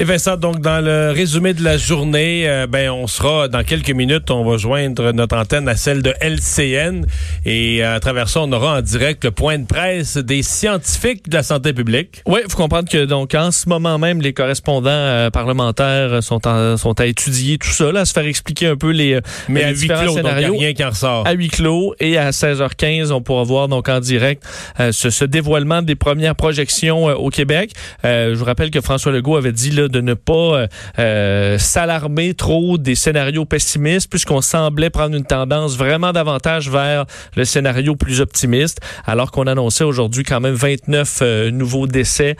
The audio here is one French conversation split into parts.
Et Vincent, donc dans le résumé de la journée, euh, ben on sera dans quelques minutes, on va joindre notre antenne à celle de LCN et euh, à travers ça, on aura en direct le point de presse des scientifiques de la santé publique. Oui, faut comprendre que donc en ce moment même, les correspondants euh, parlementaires sont sont à étudier tout ça, là, à se faire expliquer un peu les mais à huis clos, scénarios. Donc, y a rien qui en ressort. À huis clos et à 16h15, on pourra voir donc en direct ce, ce, dévoilement des premières projections au Québec. je vous rappelle que François Legault avait dit de ne pas euh, euh, s'alarmer trop des scénarios pessimistes, puisqu'on semblait prendre une tendance vraiment davantage vers le scénario plus optimiste, alors qu'on annonçait aujourd'hui quand même 29 euh, nouveaux décès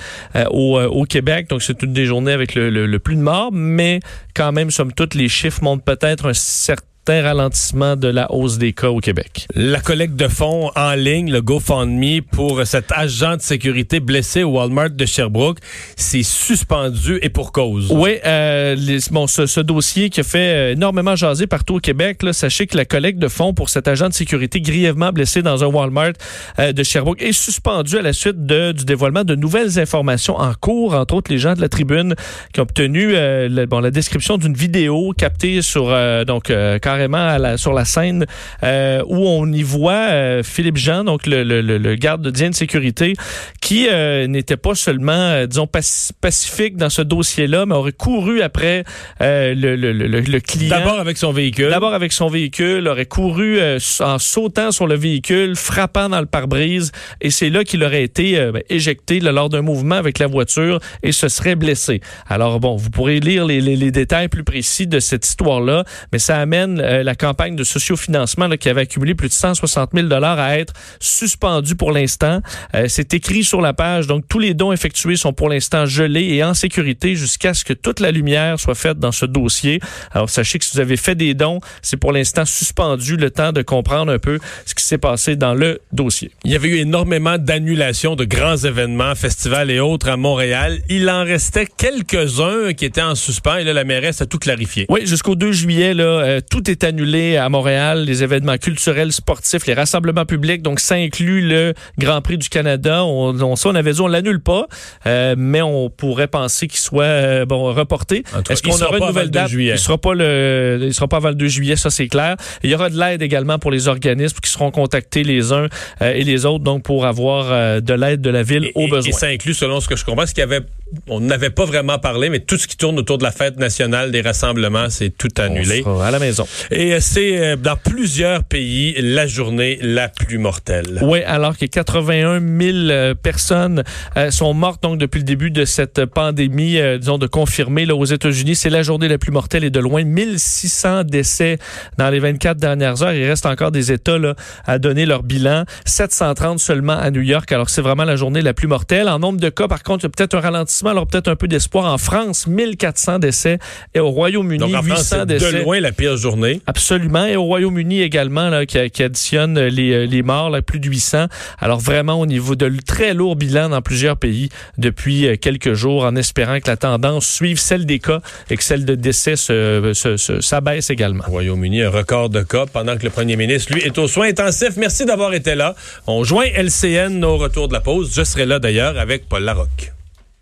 au, Québec. Donc c'est une des journées avec le, le, plus de morts, mais quand même, somme toute, les chiffres montrent peut-être un certain ralentissement de la hausse des cas au Québec. La collecte de fonds en ligne, le GoFundMe pour cet agent de sécurité blessé au Walmart de Sherbrooke, c'est suspendu et pour cause. Oui, euh, bon, ce, dossier qui a fait euh, énormément jaser partout au Québec, là, sachez que la collecte de fonds pour cet agent de sécurité grièvement blessé dans un Walmart euh, de Sherbrooke est suspendue à la suite de, du dévoilement de nouvelles informations en cours, entre autres les gens de la tribune qui ont obtenu la, bon, la description d'une vidéo captée sur donc carrément la, sur la scène euh, où on y voit euh, Philippe Jean, donc le, le, le garde de de sécurité, qui euh, n'était pas seulement, disons, pacifique dans ce dossier-là, mais aurait couru après le, le, client. D'abord avec son véhicule. D'abord avec son véhicule, aurait couru en sautant sur le véhicule, frappant dans le pare-brise, et c'est là qu'il aurait été ben, éjecté lors d'un mouvement avec la voiture et se serait blessé. Alors bon, vous pourrez lire les, les, les détails plus précis de cette histoire-là, mais ça amène euh, la campagne de sociofinancement là, qui avait accumulé plus de 160 000 dollars à être suspendue pour l'instant. Euh, c'est écrit sur la page. Donc, tous les dons effectués sont pour l'instant gelés et en sécurité jusqu'à ce que toute la lumière soit faite dans ce dossier. Alors, sachez que si vous avez fait des dons, c'est pour l'instant suspendu le temps de comprendre un peu ce qui s'est passé dans le dossier. Il y avait eu énormément d'annulations de grands événements, festivals et autres à Montréal. Il en restait quelques-uns qui étaient en suspens et là, la mairesse a tout clarifié. Oui, jusqu'au 2 juillet, là, euh, tout est annulé à Montréal, les événements culturels, sportifs, les rassemblements publics, donc ça inclut le Grand Prix du Canada. On, on ça, on avait dit, on l'annule pas, euh, mais on pourrait penser qu'il soit euh, bon reporté. Est-ce qu'on aura une nouvelle date? Il sera pas le, il sera pas avant le 2 juillet, ça c'est clair. Il y aura de l'aide également pour les organismes qui seront contactés les uns euh, et les autres, donc pour avoir de l'aide de la ville au besoin. Et ça inclut, selon ce que je comprends, ce qu'il y avait on n'avait pas vraiment parlé, mais tout ce qui tourne autour de la fête nationale des rassemblements, c'est tout annulé. On à la maison. Et euh, c'est euh, dans plusieurs pays la journée la plus mortelle. Oui, alors que 81 000 euh, personnes sont mortes donc depuis le début de cette pandémie, disons de confirmer là aux États-Unis, c'est la journée la plus mortelle et de loin 1600 décès dans les 24 dernières heures. Il reste encore des États là, à donner leur bilan, 730 seulement à New York. Alors c'est vraiment la journée la plus mortelle. En nombre de cas, par contre, il y a peut-être un ralentissement alors peut-être un peu d'espoir. En France, 1400 décès et au Royaume-Uni, 800 décès. de loin la pire journée. Absolument. Et au Royaume-Uni également, là, qui, additionne les, euh, les morts, là, plus de 800. Alors vraiment au niveau de très lourd bilan dans plusieurs pays depuis euh, quelques jours, en espérant que la tendance suive celle des cas et que celle de décès se, se, s'abaisse également. Au Royaume-Uni, un record de cas pendant que le premier ministre, lui, est aux soins intensifs. Merci d'avoir été là. On joint LCN au retour de la pause. Je serai là d'ailleurs avec Paul Larocque.